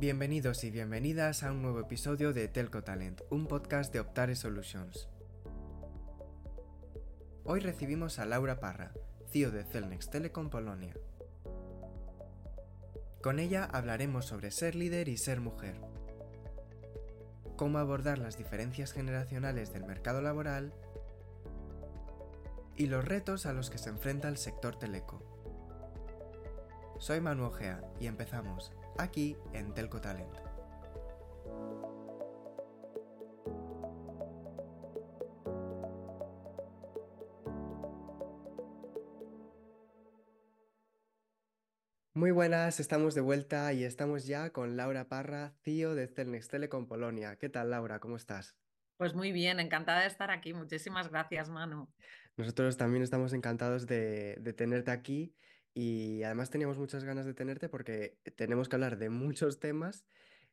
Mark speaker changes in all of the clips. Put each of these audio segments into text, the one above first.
Speaker 1: Bienvenidos y bienvenidas a un nuevo episodio de Telco Talent, un podcast de Optare Solutions. Hoy recibimos a Laura Parra, CEO de Celnex Telecom Polonia. Con ella hablaremos sobre ser líder y ser mujer, cómo abordar las diferencias generacionales del mercado laboral y los retos a los que se enfrenta el sector teleco. Soy Manu Ojea y empezamos aquí en Telco Talent. Muy buenas, estamos de vuelta y estamos ya con Laura Parra, CEO de Celnex Telecom Polonia. ¿Qué tal, Laura? ¿Cómo estás?
Speaker 2: Pues muy bien, encantada de estar aquí. Muchísimas gracias, Manu.
Speaker 1: Nosotros también estamos encantados de, de tenerte aquí y además teníamos muchas ganas de tenerte porque tenemos que hablar de muchos temas,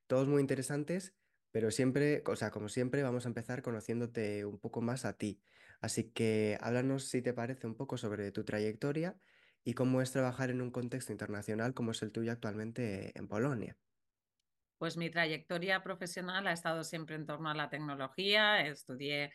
Speaker 1: todos muy interesantes, pero siempre, o sea, como siempre, vamos a empezar conociéndote un poco más a ti. Así que háblanos, si te parece, un poco sobre tu trayectoria y cómo es trabajar en un contexto internacional como es el tuyo actualmente en Polonia.
Speaker 2: Pues mi trayectoria profesional ha estado siempre en torno a la tecnología. Estudié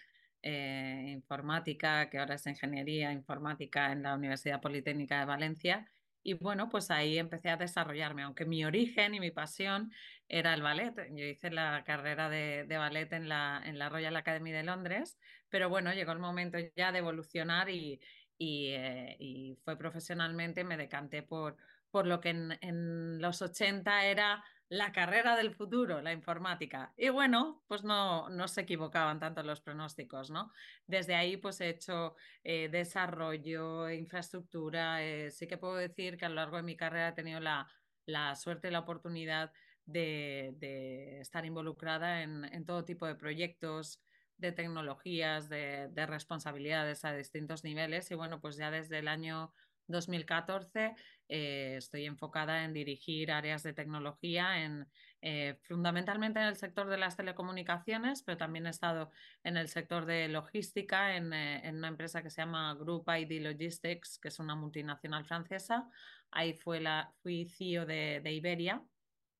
Speaker 2: eh, informática, que ahora es ingeniería informática en la Universidad Politécnica de Valencia. Y bueno, pues ahí empecé a desarrollarme, aunque mi origen y mi pasión era el ballet. Yo hice la carrera de, de ballet en la, en la Royal Academy de Londres, pero bueno, llegó el momento ya de evolucionar y, y, eh, fue profesionalmente, me decanté por, por lo que en, en los 80 era la carrera del futuro, la informática. Y bueno, pues no, no se equivocaban tanto los pronósticos, ¿no? Desde ahí pues he hecho eh, desarrollo, infraestructura. Eh, sí que puedo decir que a lo largo de mi carrera he tenido la, la suerte y la oportunidad de, de estar involucrada en, en, todo tipo de proyectos de tecnologías, de, de responsabilidades a distintos niveles. Y bueno, pues ya desde el año 2014 eh, estoy enfocada en dirigir áreas de tecnología, en, eh, fundamentalmente en el sector de las telecomunicaciones, pero también he estado en el sector de logística, en, eh, en una empresa que se llama Group ID Logistics, que es una multinacional francesa. Ahí fue la, fui CEO de, de Iberia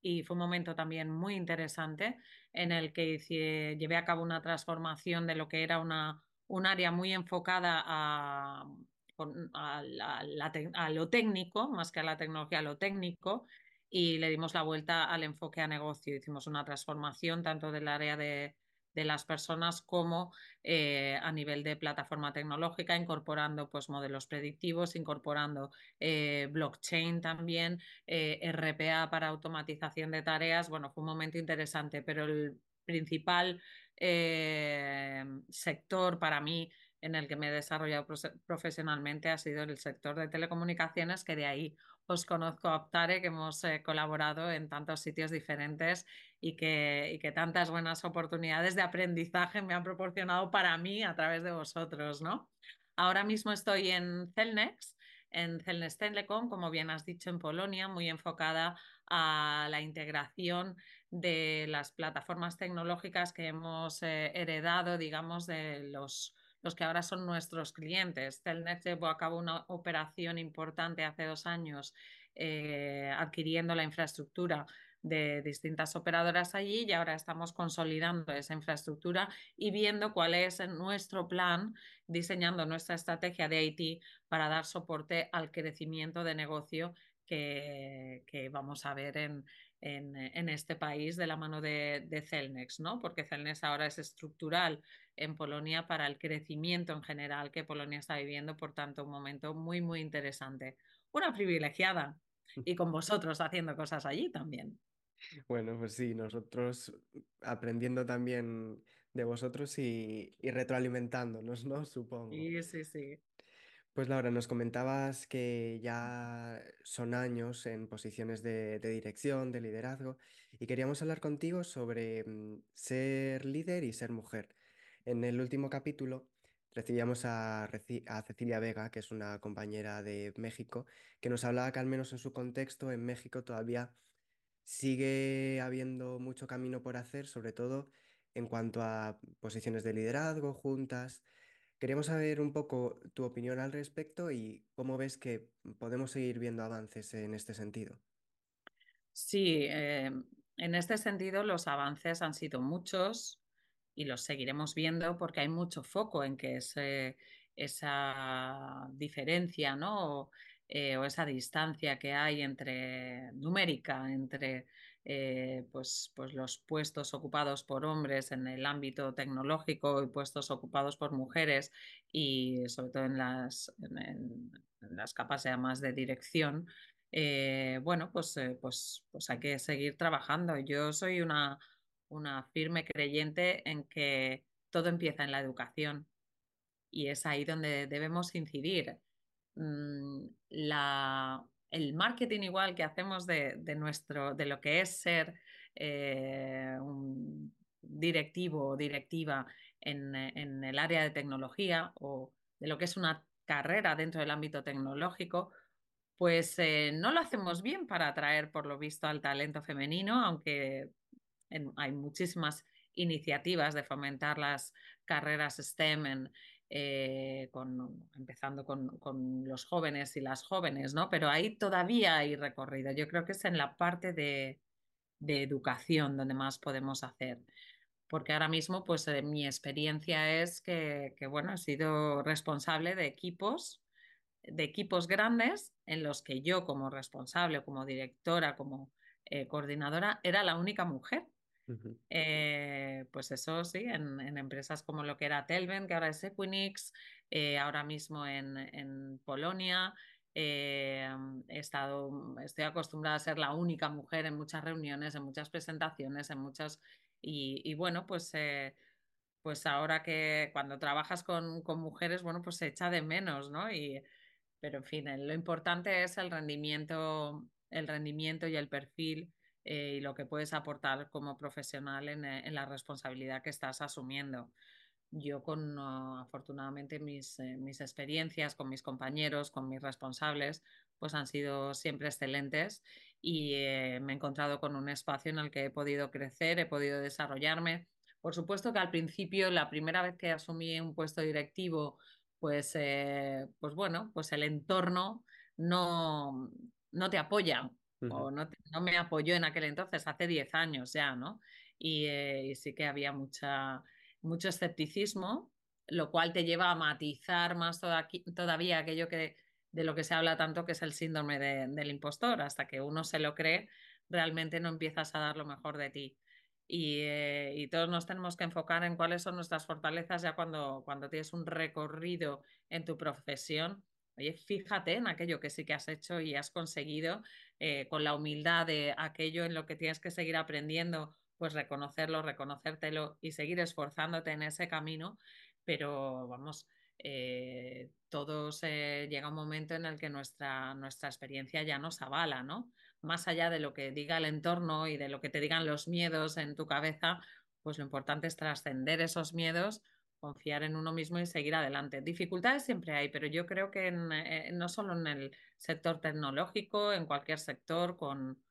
Speaker 2: y fue un momento también muy interesante en el que hice, llevé a cabo una transformación de lo que era una, un área muy enfocada a a, lo técnico, más que a la tecnología, a lo técnico, y le dimos la vuelta al enfoque a negocio. Hicimos una transformación tanto del área de, de las personas como eh, a nivel de plataforma tecnológica, incorporando pues, modelos predictivos, incorporando eh, blockchain también, eh, RPA para automatización de tareas. Bueno, fue un momento interesante, pero el principal sector para mí en el que me he desarrollado profesionalmente ha sido el sector de telecomunicaciones, que de ahí os conozco a Optare, que hemos eh, colaborado en tantos sitios diferentes y que, y que, tantas buenas oportunidades de aprendizaje me han proporcionado para mí a través de vosotros, ¿no? Ahora mismo estoy en Celnex, en Celnex Telecom, como bien has dicho, en Polonia, muy enfocada a la integración de las plataformas tecnológicas que hemos eh, heredado, digamos, de los los que ahora son nuestros clientes. Celnex llevó a cabo una operación importante hace dos años eh, adquiriendo la infraestructura de distintas operadoras allí y ahora estamos consolidando esa infraestructura y viendo cuál es nuestro plan, diseñando nuestra estrategia de IT para dar soporte al crecimiento de negocio que, que vamos a ver en, en, en, este país de la mano de, de Celnex, ¿no? Porque Celnex ahora es estructural en Polonia para el crecimiento en general que Polonia está viviendo, por tanto, un momento muy, muy interesante. Una privilegiada y con vosotros haciendo cosas allí también.
Speaker 1: Bueno, pues sí, nosotros aprendiendo también de vosotros y, y retroalimentándonos, ¿no? Supongo.
Speaker 2: Sí, sí, sí.
Speaker 1: Pues Laura, nos comentabas que ya son años en posiciones de, dirección, de liderazgo, y queríamos hablar contigo sobre mm, ser líder y ser mujer. En el último capítulo recibíamos a, a, Cecilia Vega, que es una compañera de México, que nos hablaba que al menos en su contexto en México todavía sigue habiendo mucho camino por hacer, sobre todo en cuanto a posiciones de liderazgo, juntas. Queríamos saber un poco tu opinión al respecto y cómo ves que podemos seguir viendo avances en este sentido.
Speaker 2: Sí, eh, en este sentido, los avances han sido muchos y los seguiremos viendo porque hay mucho foco en que ese, esa diferencia ¿no? Eh, o esa distancia que hay entre numérica entre eh, pues, pues los puestos ocupados por hombres en el ámbito tecnológico y puestos ocupados por mujeres y sobre todo en las, en, las capas ya más de dirección, eh, bueno, pues, pues, pues hay que seguir trabajando. Yo soy una, una firme creyente en que todo empieza en la educación y es ahí donde debemos incidir. Mm, la, el marketing igual que hacemos de, nuestro, de lo que es ser eh, un directivo o directiva en, el área de tecnología o de lo que es una carrera dentro del ámbito tecnológico, pues eh, no lo hacemos bien para atraer, por lo visto, al talento femenino, aunque hay muchísimas iniciativas de fomentar las carreras STEM en, eh, con, empezando con, los jóvenes y las jóvenes, ¿no? Pero ahí todavía hay recorrido. Yo creo que es en la parte de, educación donde más podemos hacer. Porque ahora mismo, pues eh, mi experiencia es que, bueno, he sido responsable de equipos, de equipos grandes en los que yo como responsable, como directora, como eh, coordinadora, era la única mujer. Eh, pues eso sí, en, empresas como lo que era Telven, que ahora es Equinix, eh, ahora mismo en, Polonia. Eh, he estado, estoy acostumbrada a ser la única mujer en muchas reuniones, en muchas presentaciones, en muchas. Y, bueno, pues, pues ahora que cuando trabajas con, con, mujeres, bueno, pues se echa de menos, ¿no? Y, pero en fin, lo importante es el rendimiento, el rendimiento y el perfil eh, y lo que puedes aportar como profesional en, eh, la responsabilidad que estás asumiendo. Yo con, afortunadamente, mis, eh, mis experiencias con mis compañeros, con mis responsables, pues han sido siempre excelentes y me he encontrado con un espacio en el que he podido crecer, he podido desarrollarme. Por supuesto que al principio, la primera vez que asumí un puesto directivo, pues, pues bueno, pues el entorno no, no te apoya o no, me apoyó en aquel entonces, hace 10 años ya, ¿no? Eh, y, sí que había mucha, mucho escepticismo, lo cual te lleva a matizar más todavía aquello que, de lo que se habla tanto, que es el síndrome del impostor. Hasta que uno se lo cree, realmente no empiezas a dar lo mejor de ti. Y, eh, y, todos nos tenemos que enfocar en cuáles son nuestras fortalezas ya cuando, cuando tienes un recorrido en tu profesión Oye, fíjate en aquello que sí que has hecho y has conseguido eh, con la humildad de aquello en lo que tienes que seguir aprendiendo, pues reconocerlo, reconocértelo y seguir esforzándote en ese camino. Pero vamos, eh, todos llega un momento en el que nuestra, nuestra experiencia ya nos avala, ¿no? Más allá de lo que diga el entorno y de lo que te digan los miedos en tu cabeza, pues lo importante es trascender esos miedos confiar en uno mismo y seguir adelante. Dificultades siempre hay, pero yo creo que eh, no solo en el sector tecnológico, en cualquier sector, con,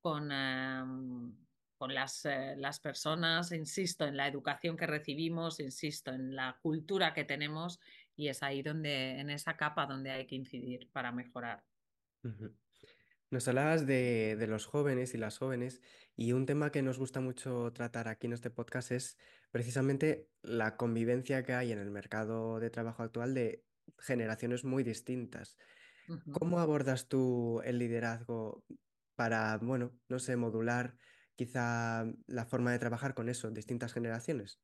Speaker 2: con, em, con las, eh, las personas, insisto, en la educación que recibimos, insisto, en la cultura que tenemos y es ahí donde, en esa capa donde hay que incidir para mejorar.
Speaker 1: Nos hablabas de, los jóvenes y las jóvenes y un tema que nos gusta mucho tratar aquí en este podcast es precisamente la convivencia que hay en el mercado de trabajo actual de generaciones muy distintas. ¿Cómo abordas tú el liderazgo para, bueno, no sé, modular quizá la forma de trabajar con eso, distintas generaciones?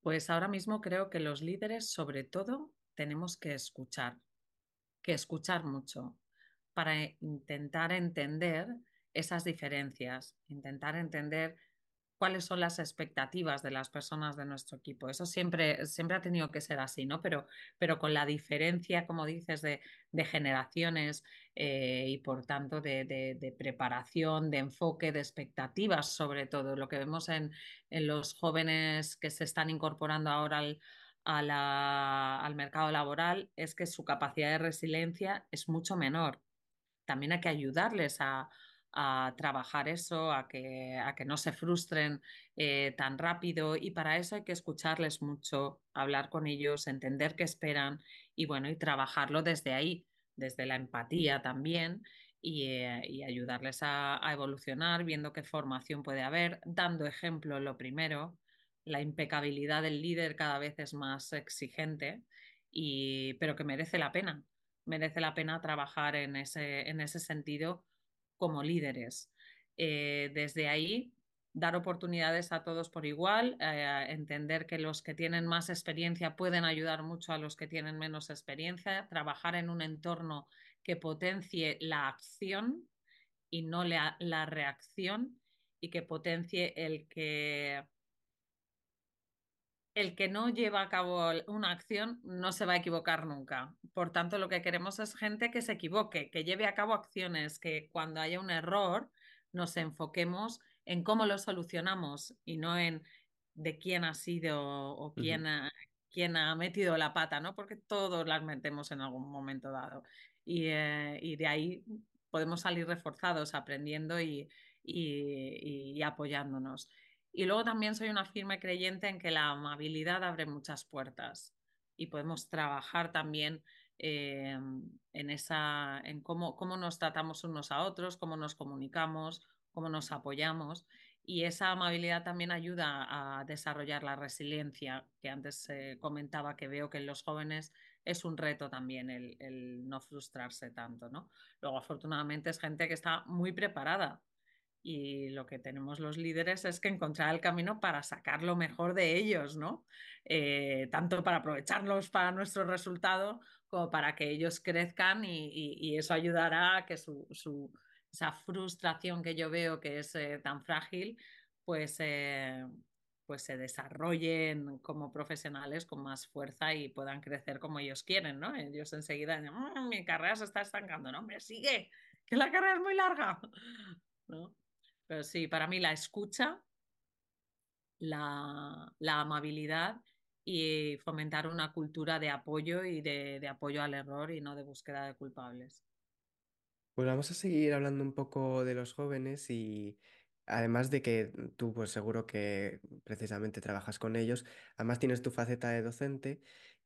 Speaker 2: Pues ahora mismo creo que los líderes sobre todo tenemos que escuchar, que escuchar mucho para intentar entender esas diferencias, intentar entender cuáles son las expectativas de las personas de nuestro equipo. Eso siempre, siempre ha tenido que ser así, ¿no? Pero, pero con la diferencia, como dices, de, generaciones eh, y por tanto de, preparación, de enfoque, de expectativas, sobre todo. Lo que vemos en, los jóvenes que se están incorporando ahora al, al mercado laboral es que su capacidad de resiliencia es mucho menor también hay que ayudarles a, trabajar eso, a que, a que, no se frustren eh, tan rápido y para eso hay que escucharles mucho, hablar con ellos, entender qué esperan y bueno, y trabajarlo desde ahí, desde la empatía también y, eh, y ayudarles a, a evolucionar, viendo qué formación puede haber, dando ejemplo lo primero. La impecabilidad del líder cada vez es más exigente, y, pero que merece la pena. Merece la pena trabajar en ese, en ese sentido como líderes. Eh, desde ahí, dar oportunidades a todos por igual, eh, entender que los que tienen más experiencia pueden ayudar mucho a los que tienen menos experiencia, trabajar en un entorno que potencie la acción y no la, la reacción y que potencie el que el que no lleva a cabo una acción no se va a equivocar nunca. Por tanto, lo que queremos es gente que se equivoque, que lleve a cabo acciones, que cuando haya un error nos enfoquemos en cómo lo solucionamos y no en de quién ha sido o quién ha, quién ha metido la pata, ¿no? Porque todos las metemos en algún momento dado. Y, eh, y de ahí podemos salir reforzados aprendiendo y, y, y apoyándonos. Y luego también soy una firme creyente en que la amabilidad abre muchas puertas y podemos trabajar también eh, en, esa, en cómo, cómo nos tratamos unos a otros, cómo nos comunicamos, cómo nos apoyamos. Y esa amabilidad también ayuda a desarrollar la resiliencia, que antes comentaba que veo que en los jóvenes es un reto también el, el no frustrarse tanto. ¿no? Luego, afortunadamente, es gente que está muy preparada y lo que tenemos los líderes es que encontrar el camino para sacar lo mejor de ellos, ¿no? Eh, tanto para aprovecharlos para nuestro resultado como para que ellos crezcan y, y, y eso ayudará a que su, su, esa frustración que yo veo que es eh, tan frágil, pues, eh, pues se desarrollen como profesionales con más fuerza y puedan crecer como ellos quieren, ¿no? Ellos enseguida, mmm, mi carrera se está estancando, no, hombre, sigue, que la carrera es muy larga, ¿no? Pero sí, para mí la escucha, la, la amabilidad y fomentar una cultura de apoyo y de, de, apoyo al error y no de búsqueda de culpables.
Speaker 1: Pues vamos a seguir hablando un poco de los jóvenes y además de que tú pues seguro que precisamente trabajas con ellos, además tienes tu faceta de docente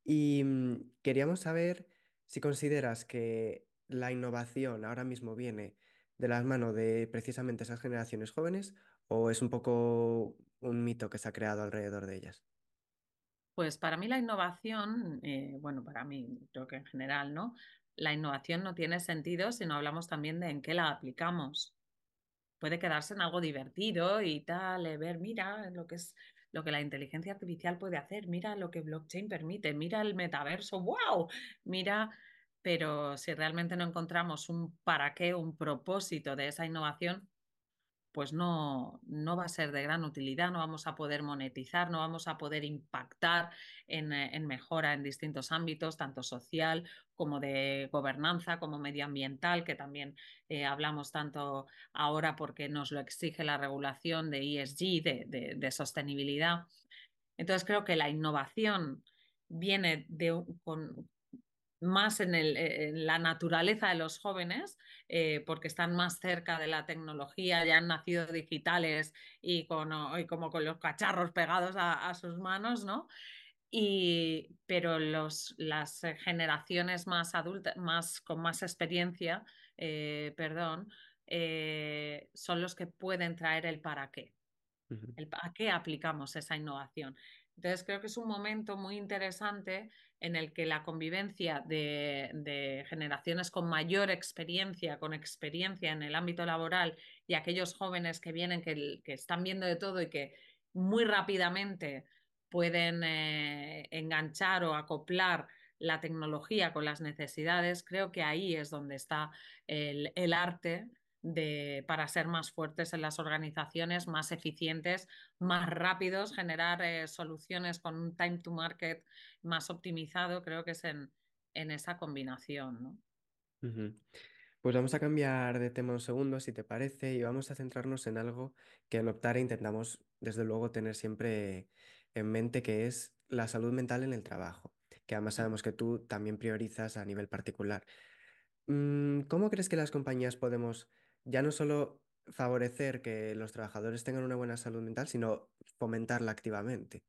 Speaker 1: y mm, queríamos saber si consideras que la innovación ahora mismo viene de las manos de precisamente esas generaciones jóvenes o es un poco un mito que se ha creado alrededor de ellas?
Speaker 2: Pues para mí la innovación, eh, bueno, para mí creo que en general, ¿no? La innovación no tiene sentido si no hablamos también de en qué la aplicamos. Puede quedarse en algo divertido y tal, eh, ver, mira lo que es lo que la inteligencia artificial puede hacer, mira lo que blockchain permite, mira el metaverso, wow, mira pero si realmente no encontramos un para qué, un propósito de esa innovación, pues no, no va a ser de gran utilidad, no vamos a poder monetizar, no vamos a poder impactar en, en mejora en distintos ámbitos, tanto social como de gobernanza, como medioambiental, que también eh, hablamos tanto ahora porque nos lo exige la regulación de ESG, de, de, de sostenibilidad. Entonces creo que la innovación viene de, con, más en, el, en, la naturaleza de los jóvenes, eh, porque están más cerca de la tecnología, ya han nacido digitales y, con, y como con los cacharros pegados a, a sus manos, ¿no? Y, pero los, las generaciones más adultas, más, con más experiencia, eh, perdón, eh, son los que pueden traer el para qué. El, ¿A qué aplicamos esa innovación? Entonces creo que es un momento muy interesante en el que la convivencia de, generaciones con mayor experiencia, con experiencia en el ámbito laboral y aquellos jóvenes que vienen, que, están viendo de todo y que muy rápidamente pueden eh, enganchar o acoplar la tecnología con las necesidades, creo que ahí es donde está el arte de, para ser más fuertes en las organizaciones, más eficientes, más rápidos, generar eh, soluciones con un time to market más optimizado, creo que es en, en esa combinación. ¿no?
Speaker 1: Uh -huh. Pues vamos a cambiar de tema un segundo, si te parece, y vamos a centrarnos en algo que en Optare intentamos, desde luego, tener siempre en mente, que es la salud mental en el trabajo, que además sabemos que tú también priorizas a nivel particular. Mm, ¿Cómo crees que las compañías podemos ya no solo favorecer que los trabajadores tengan una buena salud mental, sino fomentarla activamente.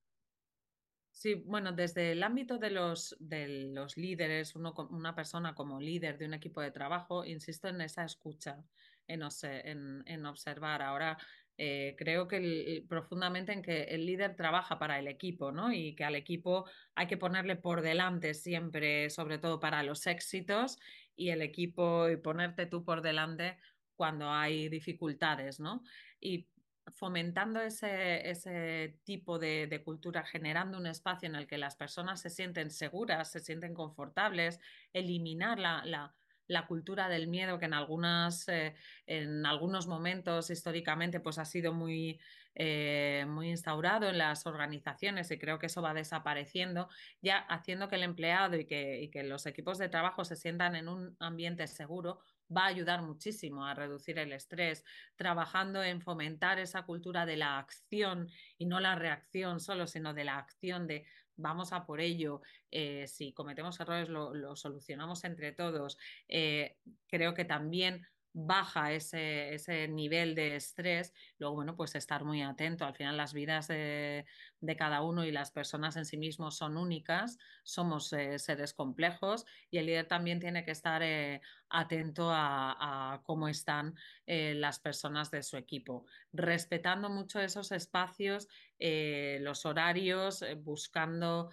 Speaker 2: Sí, bueno, desde el ámbito de los, de los líderes, uno, una persona como líder de un equipo de trabajo, insisto en esa escucha, en, en, en observar. Ahora, eh, creo que profundamente en que el líder trabaja para el equipo, ¿no? Y que al equipo hay que ponerle por delante siempre, sobre todo para los éxitos, y el equipo y ponerte tú por delante cuando hay dificultades, ¿no? Y fomentando ese, ese tipo de, de, cultura, generando un espacio en el que las personas se sienten seguras, se sienten confortables, eliminar la, la la cultura del miedo que en, algunas, eh, en algunos momentos históricamente pues ha sido muy, eh, muy instaurado en las organizaciones y creo que eso va desapareciendo, ya haciendo que el empleado y que, y que los equipos de trabajo se sientan en un ambiente seguro, va a ayudar muchísimo a reducir el estrés, trabajando en fomentar esa cultura de la acción y no la reacción solo, sino de la acción de vamos a por ello, eh, si cometemos errores lo, solucionamos entre todos. Eh, creo que también baja ese, ese, nivel de estrés, luego, bueno, pues estar muy atento. Al final las vidas de, de cada uno y las personas en sí mismos son únicas, somos eh, seres complejos y el líder también tiene que estar eh, atento a, cómo están eh, las personas de su equipo, respetando mucho esos espacios, los horarios, buscando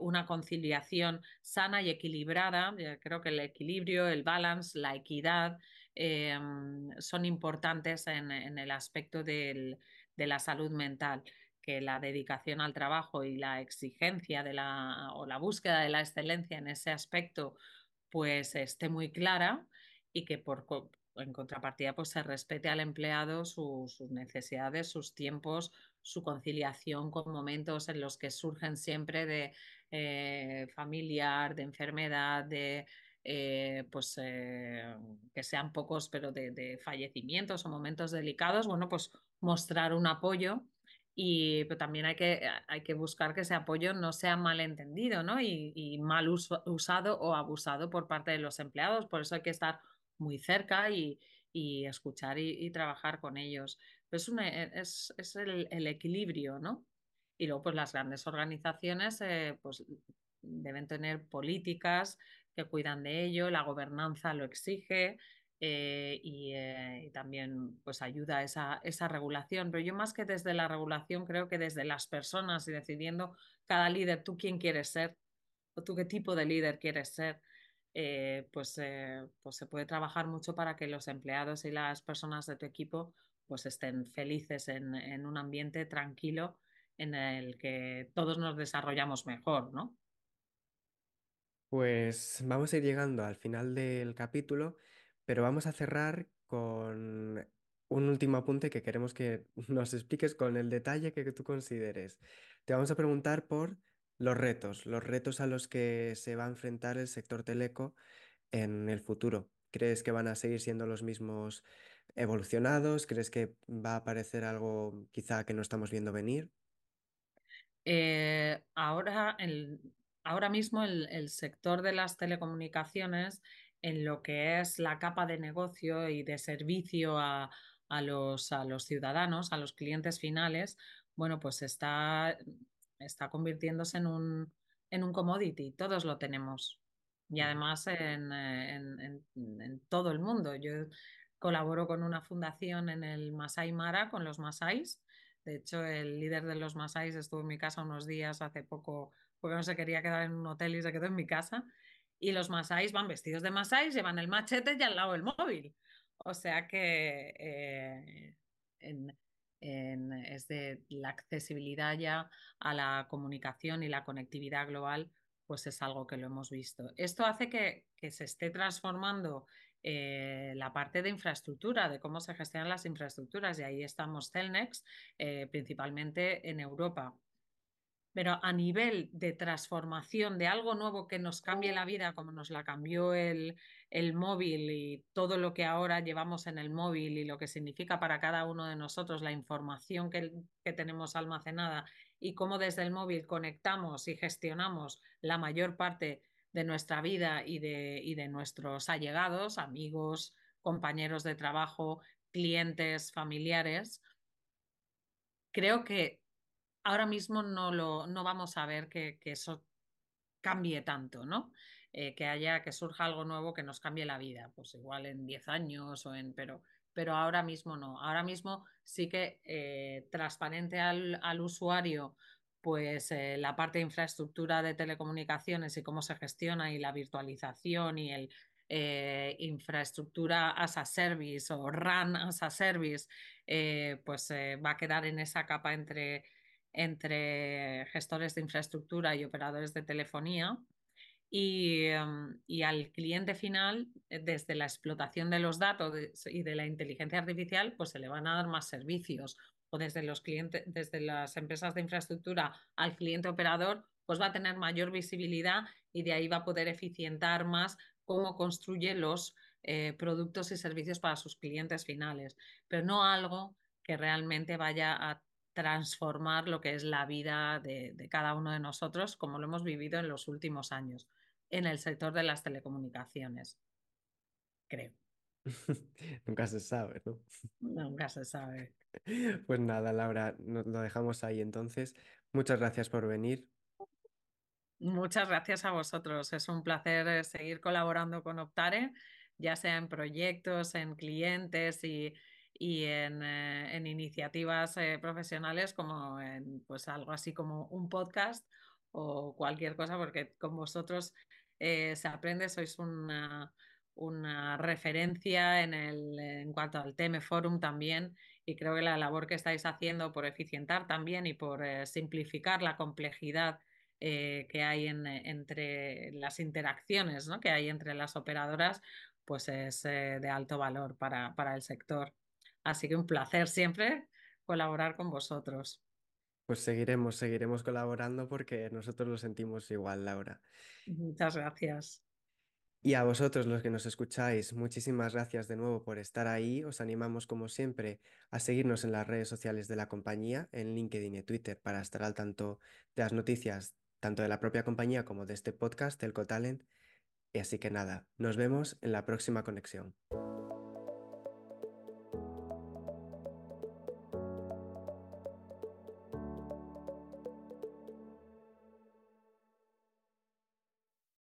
Speaker 2: una conciliación sana y equilibrada. Creo que el equilibrio, el balance, la equidad, eh, son importantes en, el aspecto de la salud mental que la dedicación al trabajo y la exigencia de la, o la búsqueda de la excelencia en ese aspecto pues esté muy clara y que por, en contrapartida pues se respete al empleado su, sus necesidades, sus tiempos, su conciliación con momentos en los que surgen siempre de eh, familiar, de enfermedad, de eh, pues eh, que sean pocos, pero de, de, fallecimientos o momentos delicados, bueno, pues mostrar un apoyo y pero también hay que, hay que buscar que ese apoyo no sea malentendido ¿no? y, y mal uso, usado o abusado por parte de los empleados. Por eso hay que estar muy cerca y, y escuchar y, y, trabajar con ellos. Es, una, es, es el, el, equilibrio, ¿no? Y luego, pues las grandes organizaciones eh, pues, deben tener políticas que cuidan de ello, la gobernanza lo exige eh, y, eh, y, también pues ayuda a esa, esa regulación. Pero yo más que desde la regulación creo que desde las personas y decidiendo cada líder, tú quién quieres ser o tú qué tipo de líder quieres ser. Eh, pues, pues se puede trabajar mucho para que los empleados y las personas de tu equipo pues estén felices en, en un ambiente tranquilo en el que todos nos desarrollamos mejor, ¿no?
Speaker 1: Pues vamos a ir llegando al final del capítulo, pero vamos a cerrar con un último apunte que queremos que nos expliques con el detalle que tú consideres. Te vamos a preguntar por los retos, los retos a los que se va a enfrentar el sector teleco en el futuro. ¿Crees que van a seguir siendo los mismos evolucionados? ¿Crees que va a aparecer algo quizá que no estamos viendo venir?
Speaker 2: Eh, ahora el, ahora mismo el, el, sector de las telecomunicaciones en lo que es la capa de negocio y de servicio a, a, los, a los ciudadanos, a los clientes finales, bueno, pues está, está convirtiéndose en un, en un commodity, todos lo tenemos. Y además en, en, en, en todo el mundo. Yo colaboro con una fundación en el Masai Mara, con los Masais. De hecho, el líder de los Masais estuvo en mi casa unos días hace poco porque no se quería quedar en un hotel y se quedó en mi casa. Y los masáis van vestidos de masáis, llevan el machete y al lado el móvil. O sea que eh, en, en, es de la accesibilidad ya a la comunicación y la conectividad global, pues es algo que lo hemos visto. Esto hace que, que se esté transformando eh, la parte de infraestructura, de cómo se gestionan las infraestructuras, y ahí estamos Celnex, eh, principalmente en Europa pero a nivel de transformación de algo nuevo que nos cambie la vida, como nos la cambió el, el, móvil y todo lo que ahora llevamos en el móvil y lo que significa para cada uno de nosotros la información que, que tenemos almacenada y cómo desde el móvil conectamos y gestionamos la mayor parte de nuestra vida y de, y de nuestros allegados, amigos, compañeros de trabajo, clientes, familiares, creo que ahora mismo no, lo, no vamos a ver que, que eso cambie tanto, ¿no? Eh, que haya, que surja algo nuevo que nos cambie la vida, pues igual en 10 años o en, pero, pero ahora mismo no. Ahora mismo sí que eh, transparente al, al, usuario, pues eh, la parte de infraestructura de telecomunicaciones y cómo se gestiona y la virtualización y el eh, infraestructura as a service o RAN as a service, pues va a quedar en esa capa entre entre gestores de infraestructura y operadores de telefonía. Y, y, al cliente final, desde la explotación de los datos y de la inteligencia artificial, pues se le van a dar más servicios. O desde los clientes, desde las empresas de infraestructura al cliente operador, pues va a tener mayor visibilidad y de ahí va a poder eficientar más cómo construye los eh, productos y servicios para sus clientes finales, pero no algo que realmente vaya a transformar lo que es la vida de, de, cada uno de nosotros, como lo hemos vivido en los últimos años, en el sector de las telecomunicaciones, creo.
Speaker 1: Nunca se sabe, ¿no?
Speaker 2: Nunca se sabe.
Speaker 1: Pues nada, Laura, nos lo dejamos ahí entonces. Muchas gracias por venir.
Speaker 2: Muchas gracias a vosotros. Es un placer seguir colaborando con Optare, ya sea en proyectos, en clientes y, y en, eh, en iniciativas eh, profesionales como en pues algo así como un podcast o cualquier cosa, porque con vosotros eh, se aprende, sois una, una referencia en, el, en cuanto al TM Forum también y creo que la labor que estáis haciendo por eficientar también y por simplificar la complejidad que hay en, entre las interacciones ¿no? que hay entre las operadoras, pues es de alto valor para, para el sector. Así que un placer siempre colaborar con vosotros.
Speaker 1: Pues seguiremos, seguiremos colaborando porque nosotros lo sentimos igual, Laura.
Speaker 2: Muchas gracias.
Speaker 1: Y a vosotros los que nos escucháis, muchísimas gracias de nuevo por estar ahí. Os animamos como siempre a seguirnos en las redes sociales de la compañía, en LinkedIn y Twitter, para estar al tanto de las noticias tanto de la propia compañía como de este podcast, el Cotalent. Y así que nada, nos vemos en la próxima conexión.